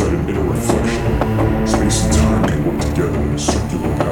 inside an inner reflection. Space and time can work together in a circular pattern.